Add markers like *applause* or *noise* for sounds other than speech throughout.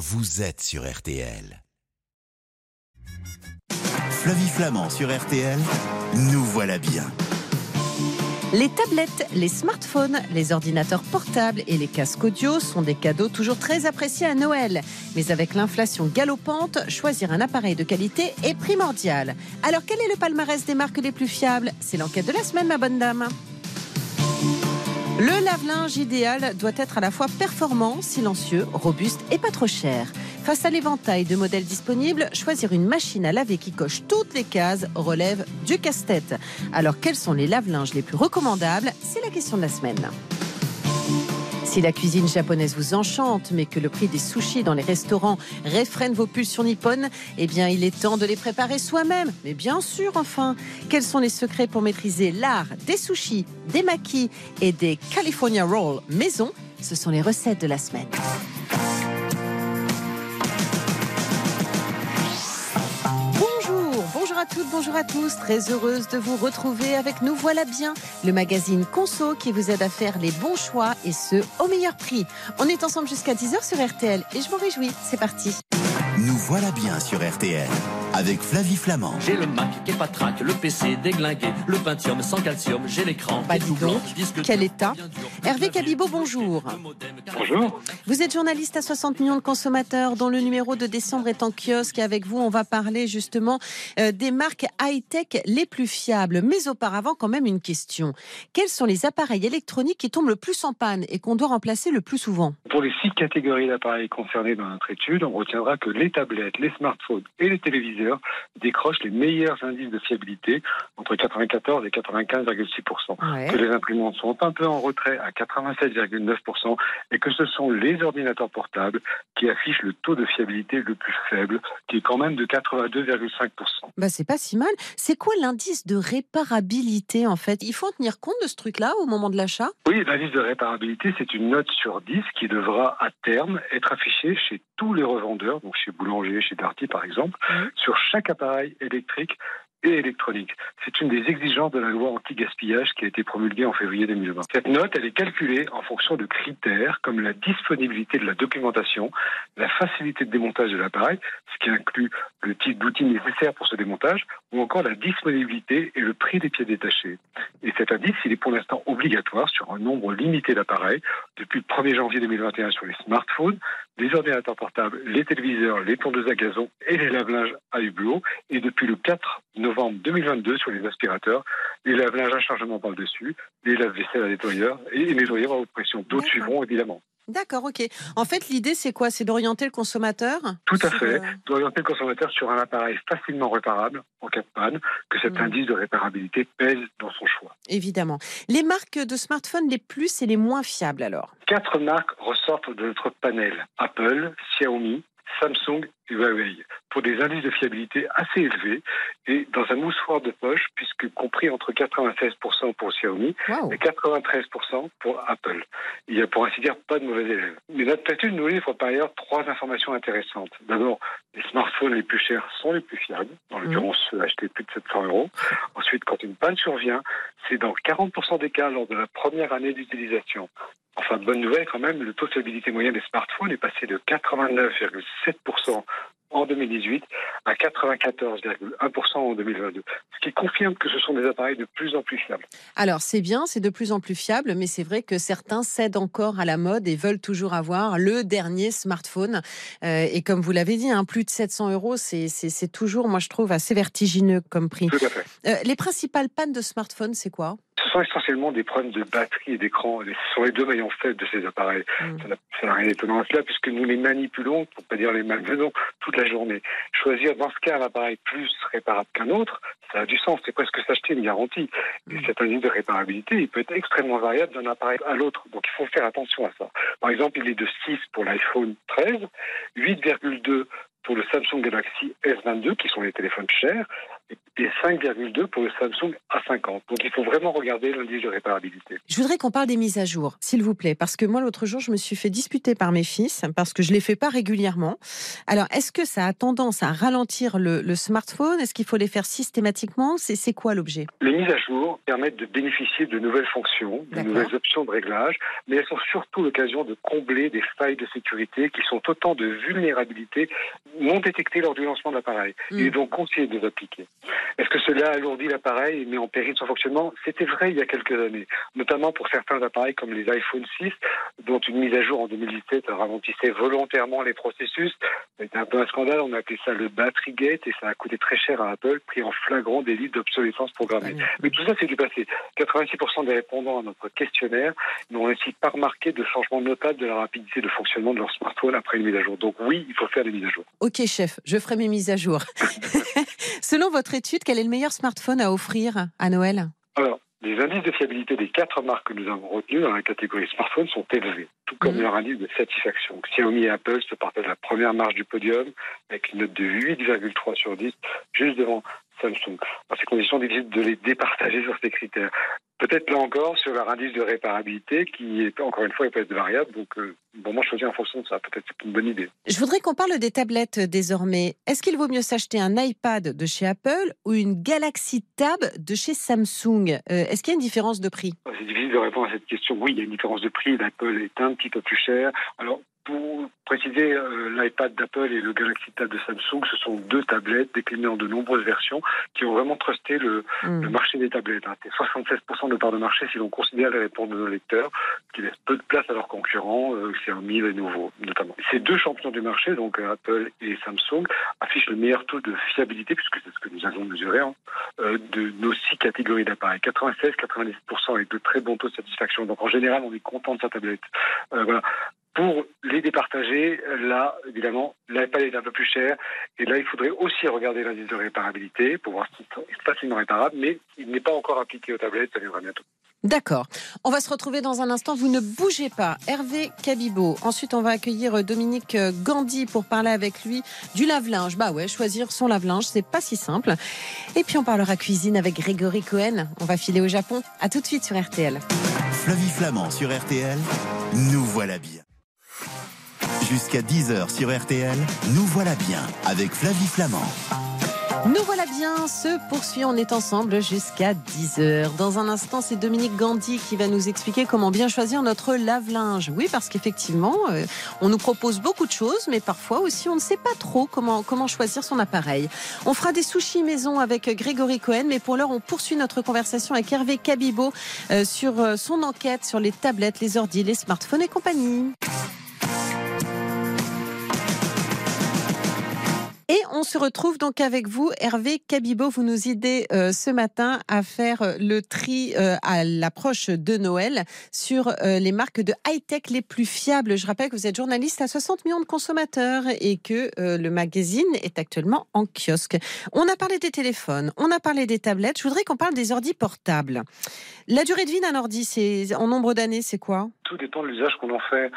vous êtes sur RTL. Flavie Flamand sur RTL, nous voilà bien. Les tablettes, les smartphones, les ordinateurs portables et les casques audio sont des cadeaux toujours très appréciés à Noël. Mais avec l'inflation galopante, choisir un appareil de qualité est primordial. Alors quel est le palmarès des marques les plus fiables? C'est l'enquête de la semaine, ma bonne dame. Le lave-linge idéal doit être à la fois performant, silencieux, robuste et pas trop cher. Face à l'éventail de modèles disponibles, choisir une machine à laver qui coche toutes les cases relève du casse-tête. Alors quels sont les lave-linges les plus recommandables? C'est la question de la semaine. Si la cuisine japonaise vous enchante, mais que le prix des sushis dans les restaurants réfrène vos pulsions nippones, eh bien, il est temps de les préparer soi-même. Mais bien sûr, enfin. Quels sont les secrets pour maîtriser l'art des sushis, des makis et des California Rolls maison? Ce sont les recettes de la semaine. À toutes, bonjour à tous. Très heureuse de vous retrouver avec Nous Voilà Bien, le magazine Conso qui vous aide à faire les bons choix et ce au meilleur prix. On est ensemble jusqu'à 10h sur RTL et je m'en réjouis. C'est parti. Nous voilà bien sur RTL avec Flavie Flamand. J'ai le Mac qui est pas trac, le PC déglingué, le Pentium sans calcium, j'ai l'écran. Bah dis donc, quel état Hervé Cabibo, bonjour. Bonjour. Vous êtes journaliste à 60 millions de consommateurs dont le numéro de décembre est en kiosque et avec vous on va parler justement euh, des marques high-tech les plus fiables. Mais auparavant quand même une question. Quels sont les appareils électroniques qui tombent le plus en panne et qu'on doit remplacer le plus souvent? Pour les six catégories d'appareils concernés dans notre étude, on retiendra que les tablettes, les smartphones et les téléviseurs décrochent les meilleurs indices de fiabilité, entre 94 et 95,6%. Que les imprimantes sont un peu en retrait à 87,9% et que ce sont les ordinateurs portables qui affichent le taux de fiabilité le plus faible, qui est quand même de 82,5%. Bah c'est pas si mal. C'est quoi l'indice de réparabilité en fait? Il faut en tenir compte de ce truc-là au moment de l'achat? Oui, l'indice de réparabilité, c'est une note sur 10 qui devra à terme être affichée chez tous les revendeurs, donc chez Boulanger, chez Darty par exemple, sur chaque appareil électrique et électronique. C'est une des exigences de la loi anti-gaspillage qui a été promulguée en février 2020. Cette note, elle est calculée en fonction de critères comme la disponibilité de la documentation, la facilité de démontage de l'appareil, ce qui inclut le type d'outil nécessaire pour ce démontage, ou encore la disponibilité et le prix des pieds détachés. Et cet indice, il est pour l'instant obligatoire sur un nombre limité d'appareils depuis le 1er janvier 2021 sur les smartphones, les ordinateurs portables, les téléviseurs, les tondeuses à gazon et les lave-linges à hublot, et depuis le 4 novembre 2022 sur les aspirateurs, les lave-linges à chargement par-dessus, les lave-vaisselle à nettoyeur et les nettoyeurs à haute pression. D'autres suivront évidemment. D'accord, ok. En fait, l'idée, c'est quoi? C'est d'orienter le consommateur? Tout à fait. Euh, d'orienter le consommateur sur un appareil facilement réparable en cas de panne, que cet mmh. indice de réparabilité pèse dans son choix. Évidemment. Les marques de smartphones les plus et les moins fiables, alors? Quatre marques ressortent de notre panel Apple, Xiaomi, Samsung et Huawei pour des indices de fiabilité assez élevés et dans un moussoir de poche, puisque compris entre 96% pour Xiaomi et 93% pour Apple. Il n'y a pour ainsi dire pas de mauvais élèves. Mais notre étude nous livre par ailleurs trois informations intéressantes. D'abord, les smartphones les plus chers sont les plus fiables, en mmh. l'occurrence ceux achetés plus de 700 euros. Ensuite, quand une panne survient, c'est dans 40% des cas lors de la première année d'utilisation. Enfin, bonne nouvelle quand même, le taux de stabilité moyen des smartphones est passé de 89,7% en 2018 à 94,1% en 2022, ce qui confirme que ce sont des appareils de plus en plus fiables. Alors c'est bien, c'est de plus en plus fiable, mais c'est vrai que certains cèdent encore à la mode et veulent toujours avoir le dernier smartphone. Euh, et comme vous l'avez dit, hein, plus de 700 euros, c'est toujours, moi je trouve, assez vertigineux comme prix. Tout à fait. Euh, les principales pannes de smartphone, c'est quoi? Ce sont essentiellement des problèmes de batterie et d'écran. Ce sont les deux maillons faibles de ces appareils. Mm. Ça n'a rien d'étonnant à cela, puisque nous les manipulons, pour pas dire les malmenons, toute la journée. Choisir dans ce cas un appareil plus réparable qu'un autre, ça a du sens. C'est presque s'acheter une garantie. Et mm. cet indice de réparabilité, il peut être extrêmement variable d'un appareil à l'autre. Donc il faut faire attention à ça. Par exemple, il est de 6 pour l'iPhone 13, 8,2 pour le Samsung Galaxy S22, qui sont les téléphones chers, et 5,2 pour le Samsung A50. Donc il faut vraiment regarder l'indice de réparabilité. Je voudrais qu'on parle des mises à jour, s'il vous plaît, parce que moi l'autre jour je me suis fait disputer par mes fils parce que je les fais pas régulièrement. Alors est-ce que ça a tendance à ralentir le, le smartphone? Est-ce qu'il faut les faire systématiquement? C'est quoi l'objet? Les mises à jour permettent de bénéficier de nouvelles fonctions, de nouvelles options de réglage, mais elles sont surtout l'occasion de combler des failles de sécurité qui sont autant de vulnérabilités non détectées lors du lancement de l'appareil. Mm. Il est donc conseillé de les appliquer. Est-ce que cela alourdit l'appareil et met en péril son fonctionnement? C'était vrai il y a quelques années, notamment pour certains appareils comme les iPhone 6, dont une mise à jour en 2017 ralentissait volontairement les processus. C'était un peu un scandale, on a appelé ça le battery gate et ça a coûté très cher à Apple, pris en flagrant délit d'obsolescence programmée. Mais tout ça, c'est du passé. 86% des répondants à notre questionnaire n'ont ainsi pas remarqué de changement notable de la rapidité de fonctionnement de leur smartphone après une mise à jour. Donc oui, il faut faire des mises à jour. Ok, chef, je ferai mes mises à jour. *laughs* Selon votre étude, quel est le meilleur smartphone à offrir à Noël Alors, les indices de fiabilité des quatre marques que nous avons retenues dans la catégorie smartphone sont élevés, tout comme mmh. leur indice de satisfaction. Xiaomi et Apple se partagent la première marche du podium avec une note de 8,3 sur 10, juste devant Samsung. Dans ces conditions, difficile de les départager sur ces critères. Peut-être là encore sur leur indice de réparabilité qui est encore une fois il peut être variable. Donc euh, bon, moi choisir en fonction de ça. Peut-être c'est une bonne idée. Je voudrais qu'on parle des tablettes désormais. Est-ce qu'il vaut mieux s'acheter un iPad de chez Apple ou une Galaxy Tab de chez Samsung? Euh, Est-ce qu'il y a une différence de prix? C'est difficile de répondre à cette question. Oui, il y a une différence de prix. L'Apple est un petit peu plus cher. Alors pour préciser, euh, l'iPad d'Apple et le Galaxy Tab de Samsung, ce sont deux tablettes déclinées en de nombreuses versions qui ont vraiment trusté le, hmm. marché des tablettes. Hein. C'est 76% de part de marché si l'on considère les réponses de nos lecteurs, qui laissent peu de place à leurs concurrents, euh, Xiaomi Lenovo notamment. Ces deux champions du marché, donc euh, Apple et Samsung, affichent le meilleur taux de fiabilité, puisque c'est ce que nous avons mesuré, hein, euh, de nos six catégories d'appareils. 96-90% avec de très bons taux de satisfaction. Donc en général, on est content de sa tablette. voilà. Pour les départager, là, évidemment, l'iPad est un peu plus cher. Et là, il faudrait aussi regarder l'indice de réparabilité pour voir si c'est facilement réparable, mais il n'est pas encore appliqué aux tablettes, ça viendra bientôt. D'accord. On va se retrouver dans un instant. Vous ne bougez pas. Hervé Cabibo. Ensuite, on va accueillir Dominique Gandhi pour parler avec lui du lave-linge. Bah ouais, choisir son lave-linge, c'est pas si simple. Et puis, on parlera cuisine avec Grégory Cohen. On va filer au Japon. À tout de suite sur RTL. Flavie Flamand sur RTL. Nous voilà bien. Jusqu'à 10h sur RTL, nous voilà bien avec Flavie Flamand. Nous voilà bien, se poursuit, on est ensemble jusqu'à 10h. Dans un instant, c'est Dominique Gandhi qui va nous expliquer comment bien choisir notre lave-linge. Oui, parce qu'effectivement, euh, on nous propose beaucoup de choses, mais parfois aussi on ne sait pas trop comment, choisir son appareil. On fera des sushis maison avec Grégory Cohen, mais pour l'heure, on poursuit notre conversation avec Hervé Cabibo euh, sur euh, son enquête sur les tablettes, les ordi, les smartphones et compagnie. Et on se retrouve donc avec vous, Hervé Cabibo. Vous nous aidez euh, ce matin à faire euh, le tri euh, à l'approche de Noël sur les marques de high-tech les plus fiables. Je rappelle que vous êtes journaliste à 60 millions de consommateurs et que le magazine est actuellement en kiosque. On a parlé des téléphones, on a parlé des tablettes. Je voudrais qu'on parle des ordis portables. La durée de vie d'un ordi, c'est en nombre d'années, c'est quoi? Tout dépend de l'usage qu'on en fait.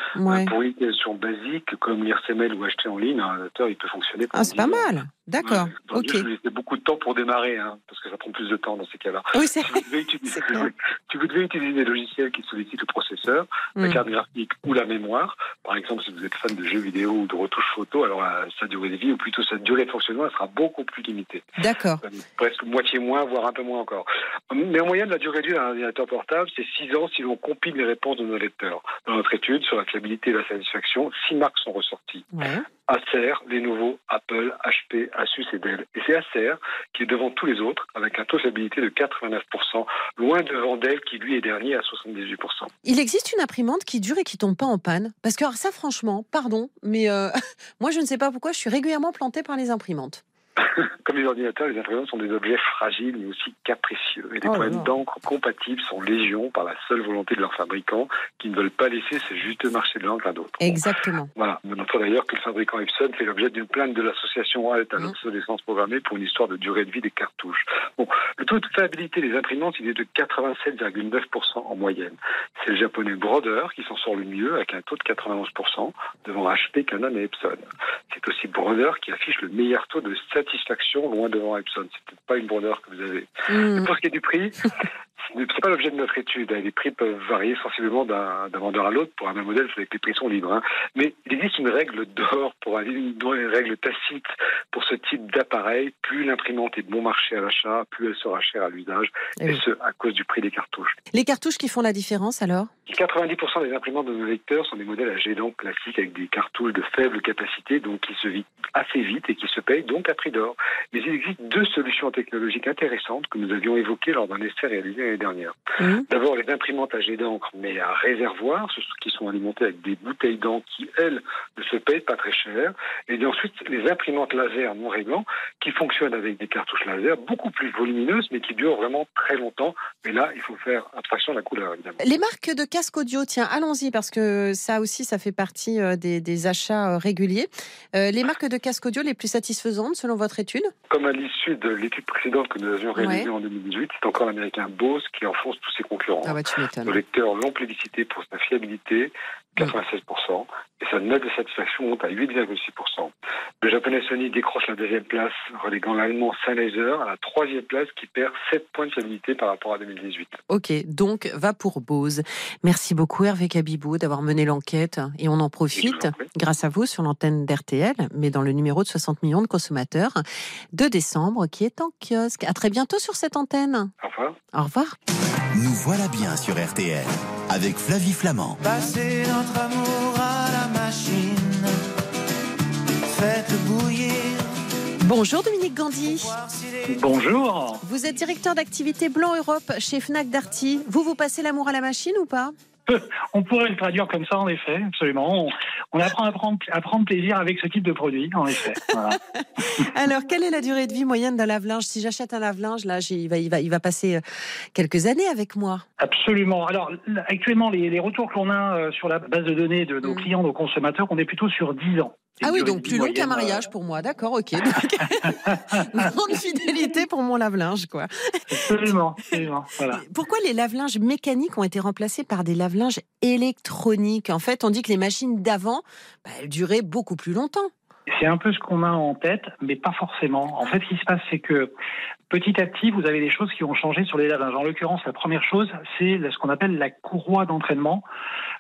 Pour une utilisation basique comme lire ses mails ou acheter en ligne, un ordinateur il peut fonctionner. C'est mal. D'accord. ok. Je laissais beaucoup de temps pour démarrer, hein, parce que ça prend plus de temps dans ces cas-là. Oui, c'est si, vous devez utiliser des logiciels qui sollicitent le processeur, la hmm. carte graphique ou la mémoire, par exemple, si vous êtes fan de jeux vidéo ou de retouches photo, alors euh, sa durée de vie, ou plutôt sa durée de fonctionnement, elle sera beaucoup plus limitée. D'accord. Euh, presque moitié moins, voire un peu moins encore. Mais en moyenne, la durée de vie d'un ordinateur portable, c'est 6 ans si l'on compile les réponses de nos lecteurs. Dans notre étude sur la fiabilité et la satisfaction, 6 marques sont ressorties. Ouais. Acer, Lenovo, Apple, HP, Asus et Dell. Et c'est Acer qui est devant tous les autres avec un taux de fiabilité de 89%, loin devant Dell qui lui est dernier à 78%. Il existe une imprimante qui dure et qui tombe pas en panne Parce que ça franchement, pardon, mais euh, *laughs* moi je ne sais pas pourquoi je suis régulièrement planté par les imprimantes. *laughs* Comme les ordinateurs, les imprimantes sont des objets fragiles mais aussi capricieux. Et les Oh problèmes là. d'encre compatibles sont légion par la seule volonté de leurs fabricants qui ne veulent pas laisser ce juste marché de l'encre à d'autres. Exactement. voilà. On notera d'ailleurs que le fabricant Epson fait l'objet d'une plainte de l'association Halt à Mhm. l'obsolescence programmée pour une histoire de durée de vie des cartouches. Bon, le taux de fiabilité des imprimantes, il est de 87,9% en moyenne. C'est le japonais Broder qui s'en sort le mieux avec un taux de 91% devant HP, Canon et Epson. C'est Broder qui affiche le meilleur taux de satisfaction loin devant Epson. C'est peut-être pas une Broder que vous avez. Hmm. Pour ce qui est du prix, c'est pas l'objet de notre étude. hein. Les prix peuvent varier sensiblement d'un vendeur à l'autre. Pour un même modèle, c'est que les prix sont libres. hein. Mais il existe une règle d'or, pour un- une, une règle tacite pour ce type d'appareil. Plus l'imprimante est bon marché à l'achat, plus elle sera chère à l'usage, Eh et oui. ce, à cause du prix des cartouches. Les cartouches qui font la différence alors? 90% des imprimantes de nos lecteurs sont des modèles à jet classiques avec des cartouches de faible capacité, donc qui se vident assez vite et qui se payent donc à prix d'or. Mais il existe deux solutions technologiques intéressantes que nous avions évoquées lors d'un essai réalisé l'année dernière. Hmm. D'abord, les imprimantes à jet d'encre, mais à réservoir, ce qui sont alimentées avec des bouteilles d'encre qui, elles, ne se payent pas très cher. Et ensuite, les imprimantes laser non réglant, qui fonctionnent avec des cartouches laser beaucoup plus volumineuses, mais qui durent vraiment très longtemps. Mais là, il faut faire abstraction de la couleur, évidemment. Les marques de casque audio, tiens, allons-y, parce que ça aussi, ça fait partie euh, des, des achats euh, réguliers. Euh, les marques de casque audio les plus satisfaisantes, selon votre étude? Comme à l'issue de l'étude précédente que nous avions réalisée Ouais. en 2018, c'est encore l'américain Bose qui enfonce tous ses concurrents. Ah bah m'étonnes. lecteurs l'ont plébiscité pour sa fiabilité, 96%, et sa note de satisfaction monte à 8,6%. Le japonais Sony décroche la deuxième place, reléguant l'allemand Sennheiser à la troisième place qui perd 7 points de fiabilité par rapport à 2018. Ok, donc va pour Bose. Merci beaucoup Hervé Cabibou d'avoir mené l'enquête et on en profite grâce à vous sur l'antenne d'RTL, mais dans le numéro de 60 millions de consommateurs de décembre qui est en kiosque. À très bientôt sur cette antenne. Au revoir. Au revoir. Nous voilà bien sur RTL avec Flavie Flamand. Passez notre amour à la machine. Faites bouillir. Bonjour Dominique Gandhi. Bonjour. Vous êtes directeur d'activité Blanc Europe chez Fnac Darty. Vous, vous passez l'amour à la machine ou pas? On pourrait le traduire comme ça, en effet, absolument. On, on apprend à prendre, à prendre plaisir avec ce type de produit, en effet. Voilà. *laughs* Alors, quelle est la durée de vie moyenne d'un lave-linge? Si j'achète un lave-linge, là, il va, il, va, il va passer euh, quelques années avec moi. Absolument. Alors, actuellement, les, les retours qu'on a euh, sur la base de données de nos Mm. clients, nos consommateurs, on est plutôt sur 10 ans. Ah oui, donc plus long qu'un mariage pour moi. D'accord, ok. Donc, *laughs* grande fidélité pour mon lave-linge, quoi. euh, Absolument, absolument. Voilà. Pourquoi les lave-linges mécaniques ont été remplacés par des lave-linges électroniques? En fait, on dit que les machines d'avant, bah, elles duraient beaucoup plus longtemps. C'est un peu ce qu'on a en tête, mais pas forcément. En fait, ce qui se passe, c'est que petit à petit, vous avez des choses qui ont changé sur les lave-linges. En l'occurrence, la première chose, c'est ce qu'on appelle la courroie d'entraînement,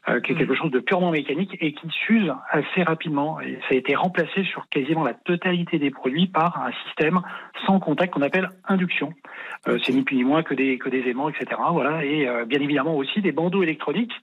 euh, qui est quelque chose de purement mécanique et qui s'use assez rapidement. Et ça a été remplacé sur quasiment la totalité des produits par un système sans contact qu'on appelle induction. Euh, c'est ni plus ni moins que des, que des aimants, etc. Voilà. Et euh, bien évidemment aussi des bandeaux électroniques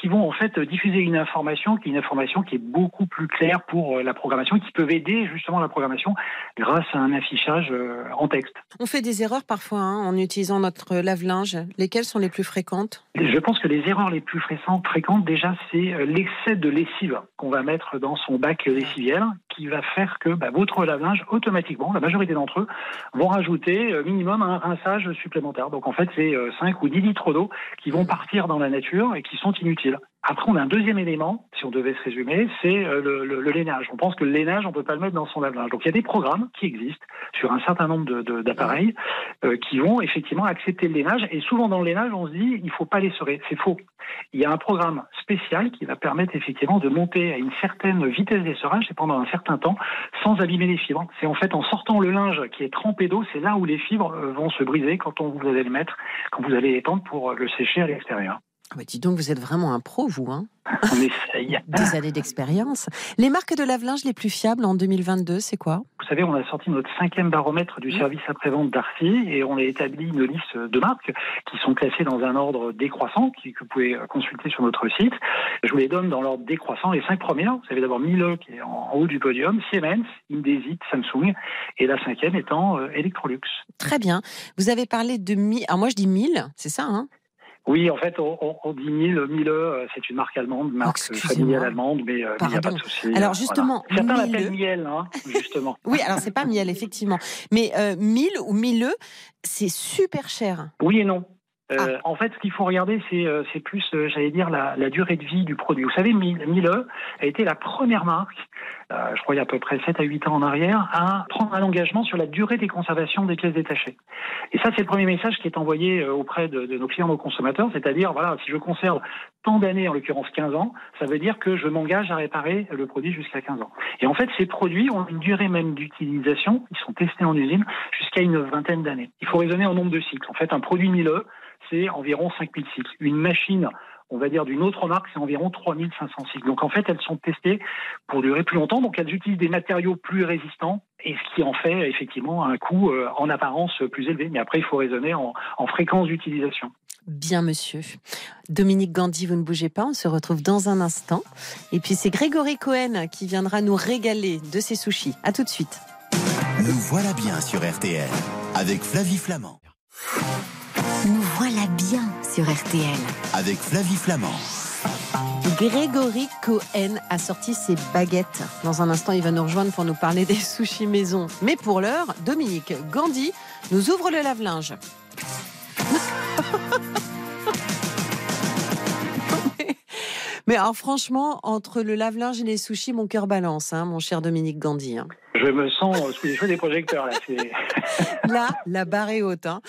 qui vont en fait diffuser une information qui est une information qui est beaucoup plus claire pour la programmation, qui peuvent aider justement la programmation grâce à un affichage en texte. On fait des erreurs parfois hein, en utilisant notre lave-linge. Lesquelles sont les plus fréquentes? Je pense que les erreurs les plus fréquentes, déjà, c'est euh, l'excès de lessive qu'on va mettre dans son bac lessiviel, qui va faire que bah, votre lave-linge, automatiquement, la majorité d'entre eux, vont rajouter euh, minimum un rinçage supplémentaire. Donc en fait, c'est euh, 5 ou 10 litres d'eau qui vont partir dans la nature et qui sont inutiles. Après, on a un deuxième élément, si on devait se résumer, c'est euh, le, le, le lainage. On pense que le lainage, on peut pas le mettre dans son lave-linge. Donc il y a des programmes qui existent sur un certain nombre de- de- d'appareils euh, qui vont effectivement accepter le lainage. Et souvent dans le lainage, on se dit, il faut pas les serrer. C'est faux. Il y a un programme spécial qui va permettre effectivement de monter à une certaine vitesse d'essorage et pendant un certain temps sans abîmer les fibres. C'est en fait en sortant le linge qui est trempé d'eau, c'est là où les fibres euh, vont se briser quand on vous allez le mettre, quand vous allez l'étendre pour euh, le sécher à l'extérieur. Ah bah, Dis donc, vous êtes vraiment un pro, vous. Hein *laughs* On essaye. *laughs* Des années d'expérience. Les marques de lave-linge les plus fiables en 2022, c'est quoi? Vous savez, on a sorti notre cinquième baromètre du service après-vente d'Arty et on a établi une liste de marques qui sont classées dans un ordre décroissant que vous pouvez consulter sur notre site. Je vous les donne dans l'ordre décroissant. Les cinq premières, vous avez d'abord Miele qui est en haut du podium, Siemens, Indesit, Samsung et la cinquième étant euh, Electrolux. Très bien. Vous avez parlé de 1000. Alors moi, je dis 1000, c'est ça, hein? Oui, en fait, on, dit Miele. Miele, euh, c'est une marque allemande, marque familiale allemande, mais euh, il n'y a pas de souci. Alors, euh, justement, voilà. certains l'appellent miel, hein, justement. *laughs* Oui, alors c'est pas miel, effectivement. Mais euh, mille ou milleux, c'est super cher. Oui et non. Euh, Ah. En fait, ce qu'il faut regarder, c'est plus, j'allais dire, la, la durée de vie du produit. Vous savez, Miele Miele a été la première marque, je crois il y a à peu près 7 à 8 ans en arrière, à prendre un engagement sur la durée des conservations des pièces détachées. Et ça, c'est le premier message qui est envoyé euh, auprès de, de nos clients, nos consommateurs, c'est-à-dire, voilà, si je conserve tant d'années, en l'occurrence 15 ans, ça veut dire que je m'engage à réparer le produit jusqu'à 15 ans. Et en fait, ces produits ont une durée même d'utilisation, ils sont testés en usine, jusqu'à une vingtaine d'années. Il faut raisonner en nombre de cycles. En fait, un produit Miele, c'est environ 5000 cycles. Une machine, on va dire d'une autre marque, c'est environ 3500 cycles. Donc en fait, elles sont testées pour durer plus longtemps, donc elles utilisent des matériaux plus résistants, et ce qui en fait effectivement un coût euh, en apparence plus élevé. Mais après, il faut raisonner en, en fréquence d'utilisation. Bien, monsieur. Dominique Gandhi, vous ne bougez pas, on se retrouve dans un instant. Et puis c'est Grégory Cohen qui viendra nous régaler de ses sushis. À tout de suite. Nous voilà bien sur RTL avec Flavie Flamand. Nous voilà bien sur RTL. Avec Flavie Flamand. Grégory Cohen a sorti ses baguettes. Dans un instant, il va nous rejoindre pour nous parler des *laughs* sushis maison. Mais pour l'heure, Dominique Gandhi nous ouvre le lave-linge. *laughs* Mais alors franchement, entre le lave-linge et les sushis, mon cœur balance, hein, mon cher Dominique Gandhi. hein. Je me sens sous les feux des projecteurs là. *laughs* Là, la barre est haute. hein.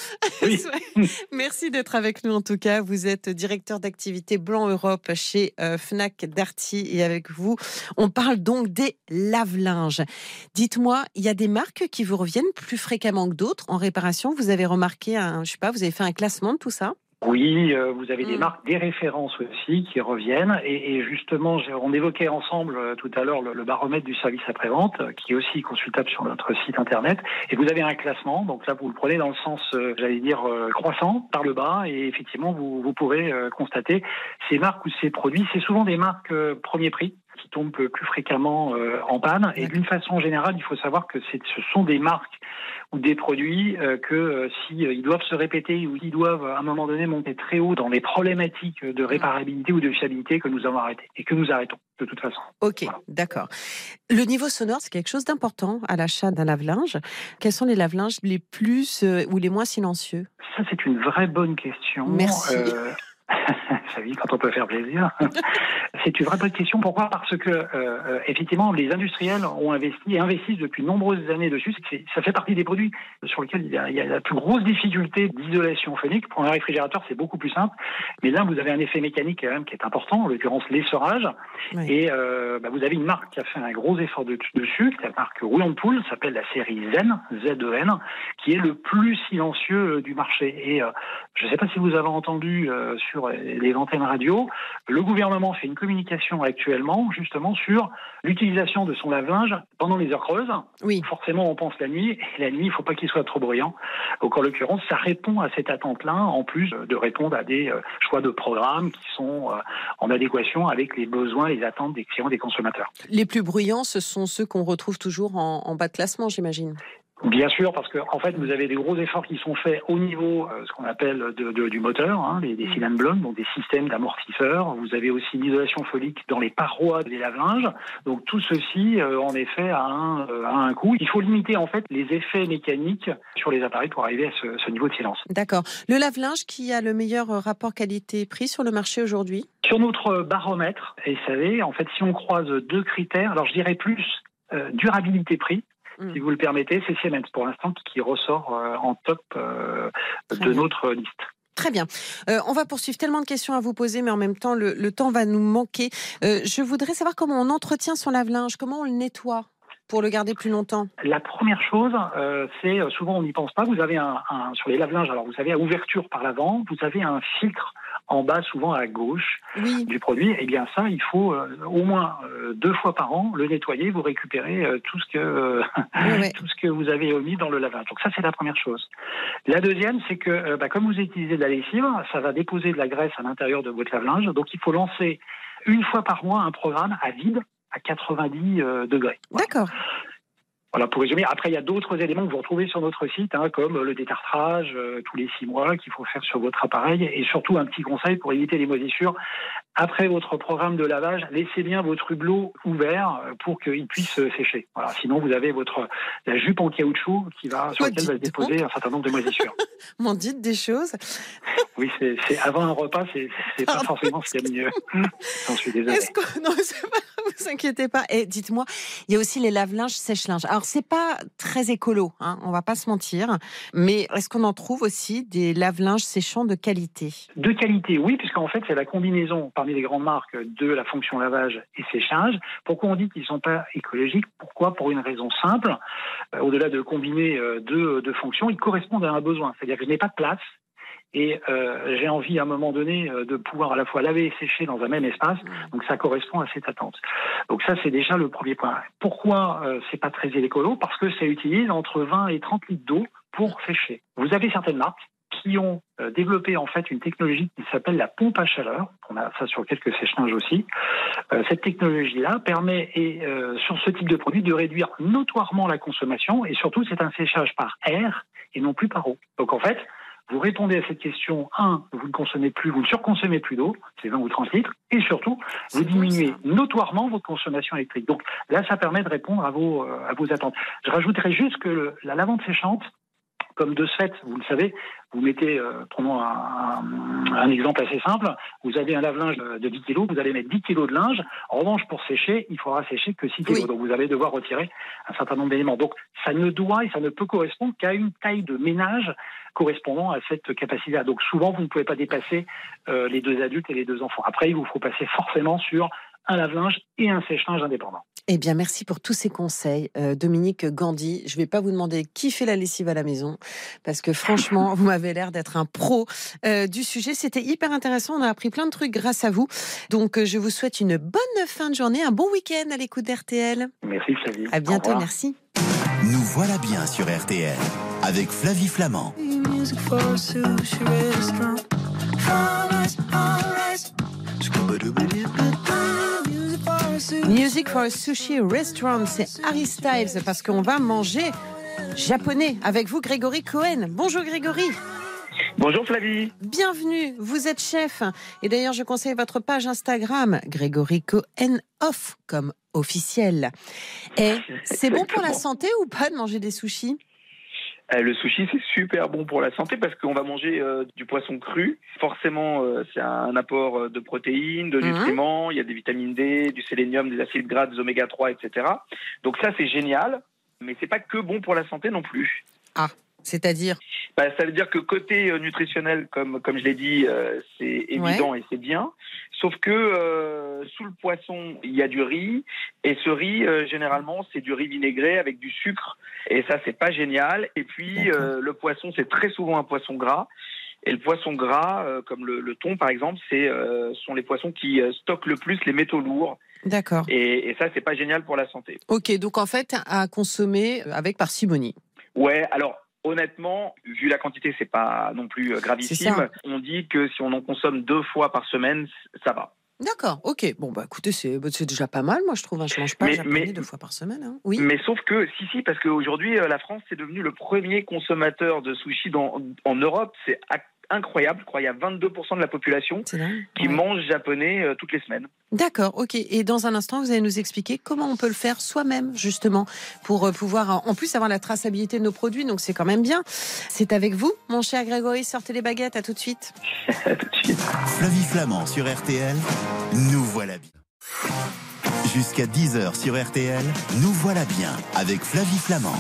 Oui. *laughs* Merci d'être avec nous en tout cas. Vous êtes directeur d'activité Blanc Europe chez euh, Fnac Darty et avec vous, on parle donc des lave-linges. Dites-moi, il y a des marques qui vous reviennent plus fréquemment que d'autres en réparation? Vous avez remarqué, un, je sais pas, vous avez fait un classement de tout ça? Oui, euh, vous avez des Mm. marques, des références aussi qui reviennent. Et, et justement, j'ai- on évoquait ensemble euh, tout à l'heure le, le baromètre du service après-vente, euh, qui est aussi consultable sur notre site internet. Et vous avez un classement. Donc là, vous le prenez dans le sens, euh, j'allais dire, euh, croissant, par le bas. Et effectivement, vous, vous pourrez euh, constater ces marques ou ces produits. C'est souvent des marques euh, premier prix qui tombent plus fréquemment euh, en panne. Et d'une façon générale, il faut savoir que ce sont des marques ou des produits euh, que euh, si euh, ils doivent se répéter ou ils doivent à un moment donné monter très haut dans les problématiques de réparabilité ou de fiabilité que nous avons arrêté et que nous arrêtons de toute façon. Ok, Voilà. d'accord. Le niveau sonore, c'est quelque chose d'important à l'achat d'un lave-linge. Quels sont les lave-linges les plus ou les moins silencieux? Ça c'est une vraie bonne question. Merci. *laughs* Ça vit quand on peut faire plaisir. *laughs* c'est une vraie bonne question. Pourquoi? Parce que euh, effectivement, les industriels ont investi et investissent depuis de nombreuses années dessus. Ça fait partie des produits sur lesquels il y a, il y a la plus grosse difficulté d'isolation phonique. Pour un réfrigérateur, c'est beaucoup plus simple. Mais là, vous avez un effet mécanique quand même qui est important, en l'occurrence l'essorage. Oui. Et euh, bah, vous avez une marque qui a fait un gros effort de- dessus, la marque Roulant Pool, s'appelle la série Zen, Z-E-N, qui est le plus silencieux euh, du marché. Et euh, je ne sais pas si vous avez entendu euh, sur les antennes radio, le gouvernement fait une communication actuellement justement sur l'utilisation de son lave-linge pendant les heures creuses. Oui. Forcément, on pense la nuit, et la nuit, il ne faut pas qu'il soit trop bruyant. Donc, en l'occurrence, ça répond à cette attente-là, en plus de répondre à des euh, choix de programmes qui sont euh, en adéquation avec les besoins, les attentes des clients, des consommateurs. Les plus bruyants, ce sont ceux qu'on retrouve toujours en, en bas de classement, j'imagine. Bien sûr, parce que en fait, vous avez des gros efforts qui sont faits au niveau, euh, ce qu'on appelle de, de- du moteur, hein, les, des cylindres blocs, donc des systèmes d'amortisseurs. Vous avez aussi l'isolation folique dans les parois des lave-linges. Donc tout ceci, euh, en effet, a un, euh, a un coût. Il faut limiter en fait les effets mécaniques sur les appareils pour arriver à ce, ce niveau de silence. D'accord. Le lave-linge qui a le meilleur euh, rapport qualité-prix sur le marché aujourd'hui? Sur notre baromètre SAV, en fait, si on croise deux critères, alors je dirais plus euh, durabilité-prix. Si vous le permettez, c'est Siemens pour l'instant qui- ressort euh, en top euh, de bien. notre liste. Très bien. Euh, on va poursuivre tellement de questions à vous poser, mais en même temps, le, le temps va nous manquer. Euh, je voudrais savoir comment on entretient son lave-linge, comment on le nettoie pour le garder plus longtemps. La première chose, euh, c'est souvent on n'y pense pas. Vous avez un, un- sur les lave-linges, alors vous avez à ouverture par l'avant, vous avez un filtre en bas, souvent à gauche Oui. du produit. Eh bien ça, il faut euh, au moins euh, deux fois par an le nettoyer. Vous récupérez euh, tout ce que *laughs* tout ce que vous avez omis dans le lavage. Donc ça, c'est la première chose. La deuxième, c'est que bah, comme vous utilisez de la lessive, ça va déposer de la graisse à l'intérieur de votre lave-linge. Donc il faut lancer une fois par mois un programme à vide à 90 euh, degrés. D'accord. Voilà, pour résumer. Après, il y a d'autres éléments que vous retrouvez sur notre site, hein, comme le détartrage euh, tous les six mois qu'il faut faire sur votre appareil, et surtout un petit conseil pour éviter les moisissures. Après votre programme de lavage, laissez bien votre hublot ouvert euh, pour qu'il puisse euh, sécher. Voilà, sinon vous avez votre la jupe en caoutchouc qui va sur Oh, laquelle va se donc. déposer un certain nombre de moisissures. *laughs* M'en dites des choses. *laughs* oui, c'est avant un repas, c'est pas forcément ce qu'il y a mieux. *laughs* J'en suis désolé. Non, pas, vous inquiétez pas. Et dites-moi, il y a aussi les lave-linges sèche-linge. Alors c'est pas très écolo, hein, on va pas se mentir, mais est-ce qu'on en trouve aussi des lave-linges séchants de qualité? De qualité, oui, puisqu'en fait, c'est la combinaison parmi les grandes marques de la fonction lavage et séchage. Pourquoi on dit qu'ils ne sont pas écologiques? Pourquoi? Pour une raison simple. Euh, Au-delà de combiner euh, deux, deux fonctions, ils correspondent à un besoin. C'est-à-dire que je n'ai pas de place et euh, j'ai envie à un moment donné euh, de pouvoir à la fois laver et sécher dans un même espace. Donc ça correspond à cette attente. Donc ça, c'est déjà le premier point. Pourquoi euh, c'est pas très écolo? Parce que ça utilise entre 20 et 30 litres d'eau pour sécher. Vous avez certaines marques qui ont euh, développé en fait une technologie qui s'appelle la pompe à chaleur. On a ça sur quelques sèche-linges aussi. Euh, cette technologie-là permet, et, euh, sur ce type de produit, de réduire notoirement la consommation et surtout c'est un séchage par air et non plus par eau. Donc en fait, vous répondez à cette question, un, vous ne consommez plus, vous ne surconsommez plus d'eau, c'est 20 ou 30 litres, et surtout, vous diminuez ça. notoirement votre consommation électrique. Donc là, ça permet de répondre à vos, euh, à vos attentes. Je rajouterais juste que le- la lavande séchante, comme de ce fait, vous le savez, vous mettez, euh, prenons un, un- un exemple assez simple, vous avez un lave-linge de de 10 kg, vous allez mettre 10 kg de linge. En revanche, pour sécher, il faudra sécher que 6 kg. Oui. Donc vous allez devoir retirer un certain nombre d'éléments. Donc ça ne doit et ça ne peut correspondre qu'à une taille de ménage correspondant à cette capacité-là. Donc souvent, vous ne pouvez pas dépasser euh, les deux adultes et les deux enfants. Après, il vous faut passer forcément sur un lave-linge et un sèche-linge indépendant. Eh bien, merci pour tous ces conseils, euh, Dominique Gandhi. Je vais pas vous demander qui fait la lessive à la maison, parce que franchement, *laughs* vous m'avez l'air d'être un pro euh, du sujet. C'était hyper intéressant. On a appris plein de trucs grâce à vous. Donc, euh, je vous souhaite une bonne fin de journée, un bon week-end à l'écoute d'RTL. Merci Flavie. À bientôt, merci. Nous voilà bien sur RTL avec Flavie Flamand. Music for a Sushi Restaurant, c'est Harry Styles, parce qu'on va manger japonais avec vous, Grégory Cohen. Bonjour Grégory. Bonjour Flavie. Bienvenue, vous êtes chef. Et d'ailleurs, je conseille votre page Instagram, Grégory Cohen Off, comme officiel. Et c'est bon pour la santé ou pas de manger des sushis? Le sushi, c'est super bon pour la santé parce qu'on va manger euh, du poisson cru. Forcément, euh, c'est un apport euh, de protéines, de Mhm. nutriments. Il y a des vitamines D, du sélénium, des acides gras, des oméga 3, etc. Donc ça, c'est génial. Mais c'est pas que bon pour la santé non plus. C'est-à-dire Bah, ça veut dire que côté euh, nutritionnel, comme, comme je l'ai dit, euh, c'est évident et c'est bien. Sauf que euh, sous le poisson, il y a du riz. Et ce riz, euh, généralement, c'est du riz vinaigré avec du sucre. Et ça, c'est pas génial. Et puis, le poisson, c'est très souvent un poisson gras. Et le poisson gras, comme le, le thon par exemple, c'est sont les poissons qui stockent le plus les métaux lourds. D'accord. Et, et ça, c'est pas génial pour la santé. Ok, donc en fait, à consommer avec parcimonie. Ouais, alors honnêtement, vu la quantité, c'est pas non plus euh, gravissime. On dit que si on en consomme deux fois par semaine, ça va. D'accord, ok. Bon, bah écoutez, c'est bah, déjà pas mal, moi je trouve. hein. Je mange pas Mais- japonais mais- deux fois par semaine. hein. Oui. Mais sauf que, si, si, parce qu'aujourd'hui, euh, la France est devenue le premier consommateur de sushi dans, en Europe. C'est incroyable. Je crois qu'il y a 22% de la population qui Ouais. mange japonais euh, toutes les semaines. D'accord, ok. Et dans un instant, vous allez nous expliquer comment on peut le faire soi-même, justement, pour euh, pouvoir, en plus, avoir la traçabilité de nos produits. Donc, c'est quand même bien. C'est avec vous, mon cher Grégory. Sortez les baguettes. À tout de suite. *laughs* Tout de suite. Flavie Flamand sur RTL, nous voilà bien. Jusqu'à 10h sur RTL, nous voilà bien avec Flavie Flamand.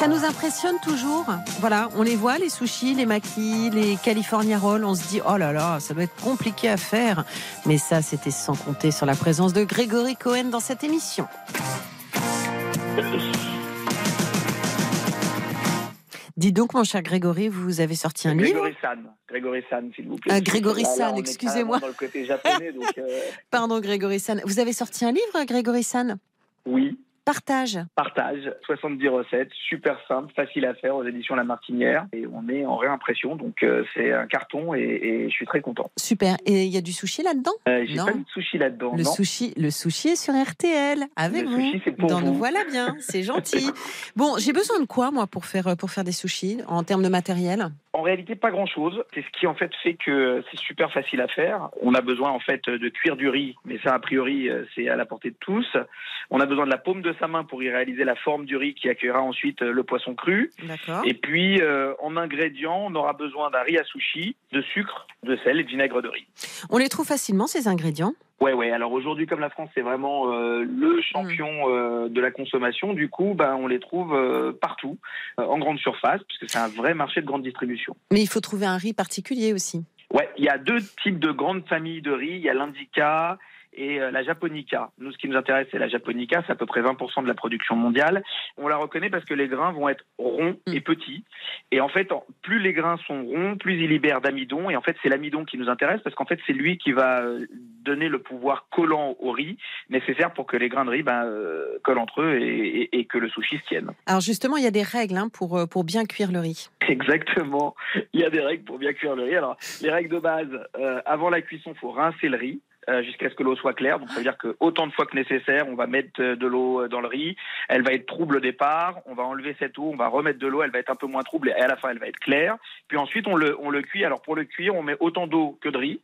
Ça nous impressionne toujours. Voilà, on les voit, les sushis, les maquis, les California Rolls. On se dit, oh là là, ça doit être compliqué à faire. Mais ça, c'était sans compter sur la présence de Grégory Cohen dans cette émission. Dis donc, mon cher Grégory, vous avez sorti un livre Grégory San. Grégory San, s'il vous plaît. Ah, Grégory Là, San, excusez-moi. euh, *laughs* Pardon, Grégory San. Vous avez sorti un livre, Grégory San? Oui. Partage. Partage, 70 recettes, super simple, facile à faire aux éditions La Martinière. Et on est en réimpression, donc euh, c'est un carton et, et je suis très content. Super. Et il y a du sushi là-dedans? Euh, J'ai pas de sushi là-dedans. Le non. sushi, le sushi est sur RTL avec Le vous. sushi, c'est pour Dans vous. Nous voilà bien, c'est gentil. *laughs* Bon, j'ai besoin de quoi moi pour faire pour faire des sushis en termes de matériel? En réalité, pas grand-chose. C'est ce qui en fait fait que c'est super facile à faire. On a besoin en fait de cuire du riz, mais ça a priori euh, c'est à la portée de tous. On a besoin de la paume de sa main pour y réaliser la forme du riz qui accueillera ensuite euh, le poisson cru. Et puis euh, en ingrédients, on aura besoin d'un riz à sushi, de sucre, de sel et de vinaigre de riz. On les trouve facilement ces ingrédients? Ouais, ouais. Alors aujourd'hui, comme la France c'est vraiment euh, le champion euh, de la consommation, du coup, ben, on les trouve euh, partout, en grande surface, puisque c'est un vrai marché de grande distribution. Mais il faut trouver un riz particulier aussi. Ouais, il y a deux types de grandes familles de riz. Il y a l'indica et euh, la japonica. Nous, ce qui nous intéresse, c'est la japonica. C'est à peu près 20% de la production mondiale. On la reconnaît parce que les grains vont être ronds Mm. et petits. Et en fait, plus les grains sont ronds, plus ils libèrent d'amidon. Et en fait, c'est l'amidon qui nous intéresse parce qu'en fait, c'est lui qui va euh, donner le pouvoir collant au riz nécessaire pour que les grains de riz ben, euh, collent entre eux et, et- et que le sushi se tienne. Alors justement, il y a des règles hein, pour pour bien cuire le riz. Exactement. Il y a des règles pour bien cuire le riz. Alors, les règles de base, euh, avant la cuisson, faut rincer le riz. Euh, jusqu'à ce que l'eau soit claire. Donc, ça veut dire que autant de fois que nécessaire, on va mettre euh, de l'eau euh, dans le riz. Elle va être trouble au départ. On va enlever cette eau. On va remettre de l'eau. Elle va être un peu moins trouble et à la fin, elle va être claire. Puis ensuite, on le, on le cuit. Alors, pour le cuire, on met autant d'eau que de riz.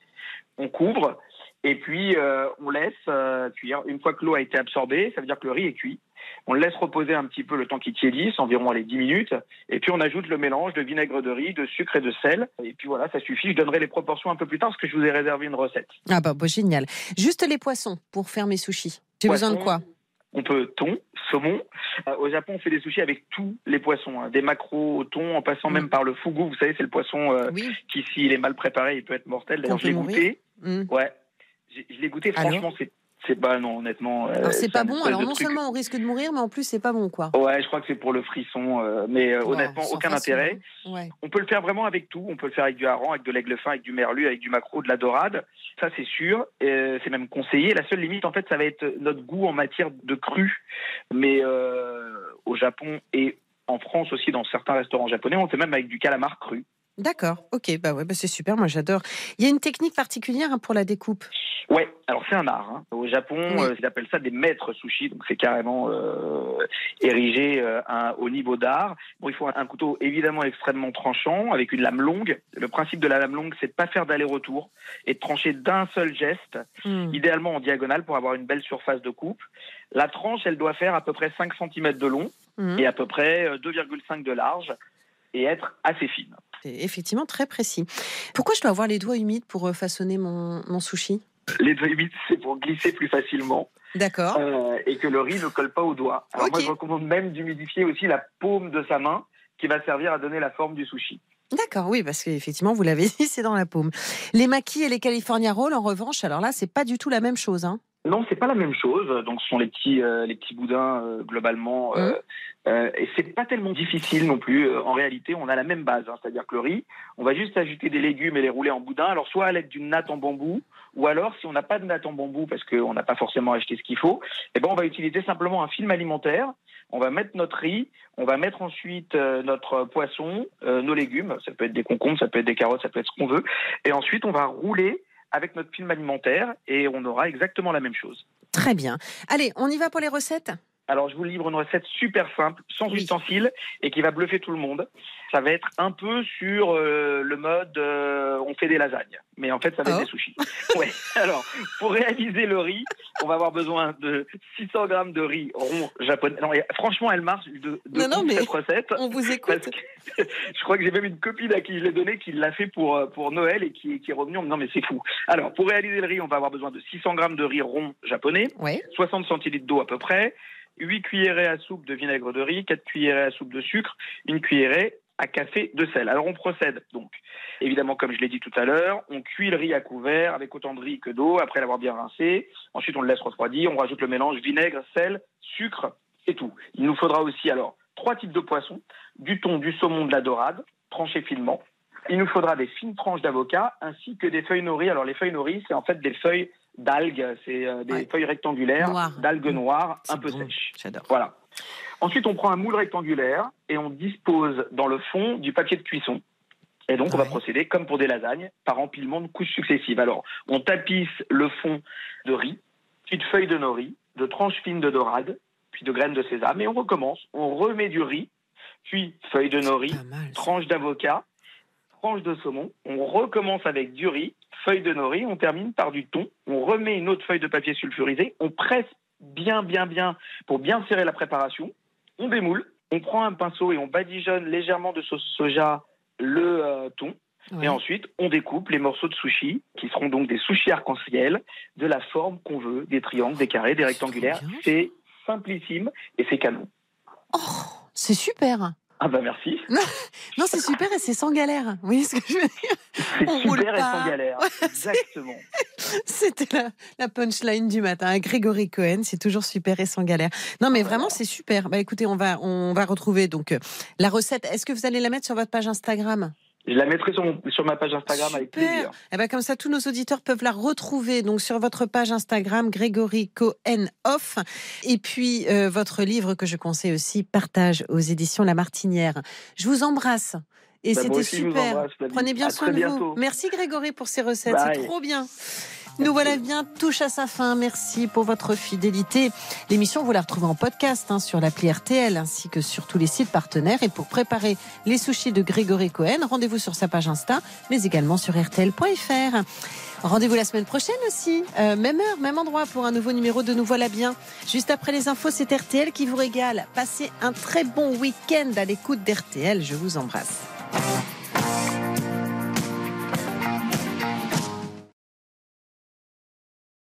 On couvre. Et puis, euh, on laisse euh, cuire. Une fois que l'eau a été absorbée, ça veut dire que le riz est cuit. On le laisse reposer un petit peu le temps qu'il tiédisse, environ les 10 minutes. Et puis on ajoute le mélange de vinaigre de riz, de sucre et de sel. Et puis voilà, ça suffit. Je donnerai les proportions un peu plus tard parce que je vous ai réservé une recette. Ah bah, bah, génial. Juste les poissons pour faire mes sushis. J'ai besoin de quoi? On peut thon, saumon. Euh, au Japon, on fait des sushis avec tous les poissons, hein. des maquereaux au thon, en passant Mm. même par le fugu. Vous savez, c'est le poisson euh, Oui. qui, s'il est mal préparé, il peut être mortel. D'ailleurs, Qu'on je l'ai goûté. Ouais, J'ai- je l'ai goûté. Franchement, c'est c'est pas non, honnêtement. euh, Alors c'est pas bon. Alors non truc- seulement on risque de mourir, mais en plus c'est pas bon quoi. Ouais, je crois que c'est pour le frisson, euh, mais euh, Wow, honnêtement, aucun façon, intérêt. Ouais. On peut le faire vraiment avec tout. On peut le faire avec du hareng, avec de l'aigle fin, avec du merlu, avec du maquereau, de la dorade. Ça, c'est sûr. Euh, c'est même conseillé. La seule limite, en fait, ça va être notre goût en matière de cru. Mais au Japon et en France aussi, dans certains restaurants japonais, on fait même avec du calamar cru. D'accord. Ok. Bah ouais. Bah c'est super. Moi j'adore. Il y a une technique particulière hein, pour la découpe? Ouais, alors c'est un art. hein. Au Japon, Oui. euh, ils appellent ça des maîtres sushi, donc c'est carrément euh, érigé euh, un- au niveau d'art. Bon, il faut un, un couteau évidemment extrêmement tranchant, avec une lame longue. Le principe de la lame longue, c'est de pas faire d'aller-retour et de trancher d'un seul geste, Hmm. idéalement en diagonale pour avoir une belle surface de coupe. La tranche, elle doit faire à peu près 5 cm de long Hmm. et à peu près euh, 2,5 de large et être assez fine. C'est effectivement très précis. Pourquoi je dois avoir les doigts humides pour euh, façonner mon, mon sushi? Les deux limites, *laughs* c'est pour glisser plus facilement. D'accord. euh, et que le riz ne colle pas au doigt. Alors moi, je recommande même d'humidifier aussi la paume de sa main qui va servir à donner la forme du sushi. D'accord, oui, parce qu'effectivement, vous l'avez *laughs* dit, c'est dans la paume. Les maquis et les California Rolls, en revanche, alors là, c'est pas du tout la même chose. Hein. Non, c'est pas la même chose. Donc, ce sont les petits, euh, les petits boudins euh, globalement. euh, euh, et c'est pas tellement difficile non plus. Euh, en réalité, on a la même base, hein. c'est-à-dire que le riz, on va juste ajouter des légumes et les rouler en boudin. Alors, soit à l'aide d'une natte en bambou, ou alors si on n'a pas de natte en bambou parce qu'on n'a pas forcément acheté ce qu'il faut, eh ben on va utiliser simplement un film alimentaire. On va mettre notre riz, on va mettre ensuite euh, notre poisson, euh, nos légumes. Ça peut être des concombres, ça peut être des carottes, ça peut être ce qu'on veut. Et ensuite, on va rouler avec notre film alimentaire et on aura exactement la même chose. Très bien. Allez, on y va pour les recettes? Alors, je vous livre une recette super simple, sans Oui. ustensiles, et qui va bluffer tout le monde. Ça va être un peu sur euh, le mode euh, on fait des lasagnes, mais en fait, ça va être Oh. des sushis. *laughs* ouais. Alors, pour réaliser le riz, on va avoir besoin de 600 grammes de riz rond japonais. Non, et franchement, elle marche de, de Non, non, mais cette recette. On vous écoute. *laughs* je crois que j'ai même une copine à qui je l'ai donné qui l'a fait pour, euh, pour Noël et qui, qui est revenue en me disant mais c'est fou. Alors pour réaliser le riz, on va avoir besoin de 600 grammes de riz rond japonais, Oui. 60 centilitres d'eau à peu près, 8 cuillerées à soupe de vinaigre de riz, 4 cuillerées à soupe de sucre, une cuillerée à café de sel. Alors on procède donc. Évidemment, comme je l'ai dit tout à l'heure, on cuit le riz à couvert avec autant de riz que d'eau après l'avoir bien rincé. Ensuite, on le laisse refroidir. On rajoute le mélange vinaigre, sel, sucre et tout. Il nous faudra aussi alors trois types de poissons du thon, du saumon, de la dorade, tranchés finement. Il nous faudra des fines tranches d'avocat ainsi que des feuilles nori. Alors les feuilles nori, c'est en fait des feuilles d'algues. C'est euh, des Ouais. feuilles rectangulaires d'algues noires, un peu bon. sèches. J'adore. Voilà. Ensuite, on prend un moule rectangulaire et on dispose dans le fond du papier de cuisson. Et donc, on va procéder, comme pour des lasagnes, par empilement de couches successives. Alors, on tapisse le fond de riz, puis de feuilles de nori, de tranches fines de dorade, puis de graines de sésame, et on recommence. On remet du riz, puis feuilles de nori, tranches d'avocat, tranches de saumon. On recommence avec du riz, feuilles de nori, on termine par du thon. On remet une autre feuille de papier sulfurisé, on presse bien, bien, bien pour bien serrer la préparation. On démoule, on prend un pinceau et on badigeonne légèrement de sauce soja le euh, thon. Ouais. Et ensuite, on découpe les morceaux de sushi, qui seront donc des sushis arc-en-ciel, de la forme qu'on veut, des triangles, des carrés, des C'est rectangulaires. C'est simplissime et c'est canon. Oh, c'est super. Ah bah merci. *laughs* Non, c'est super et c'est sans galère. Vous voyez ce que je veux dire? C'est roule super et pas. sans galère. Exactement. *laughs* C'était la, la punchline du matin. Grégory Cohen, c'est toujours super et sans galère. Non, mais vraiment, c'est super. Bah, écoutez, on va, on va retrouver donc euh, la recette. Est-ce que vous allez la mettre sur votre page Instagram? Je la mettrai sur, mon- sur ma page Instagram avec Super. plaisir. Eh ben, comme ça, tous nos auditeurs peuvent la retrouver donc sur votre page Instagram, Grégory Cohen Off. Et puis, euh, votre livre que je conseille aussi, Partage aux éditions La Martinière. Je vous embrasse. Et Bah, c'était super. embrasse. Prenez bien À soin de vous. Merci Grégory pour ces recettes. C'est trop bien. Nous voilà bien, touche à sa fin. Merci pour votre fidélité. L'émission, vous la retrouvez en podcast hein, sur l'appli RTL ainsi que sur tous les sites partenaires. Et pour préparer les sushis de Grégory Cohen, rendez-vous sur sa page Insta, mais également sur RTL.fr. Rendez-vous la semaine prochaine aussi, euh, même heure, même endroit pour un nouveau numéro de Nous voilà bien. Juste après les infos, c'est RTL qui vous régale. Passez un très bon week-end à l'écoute d'RTL. Je vous embrasse.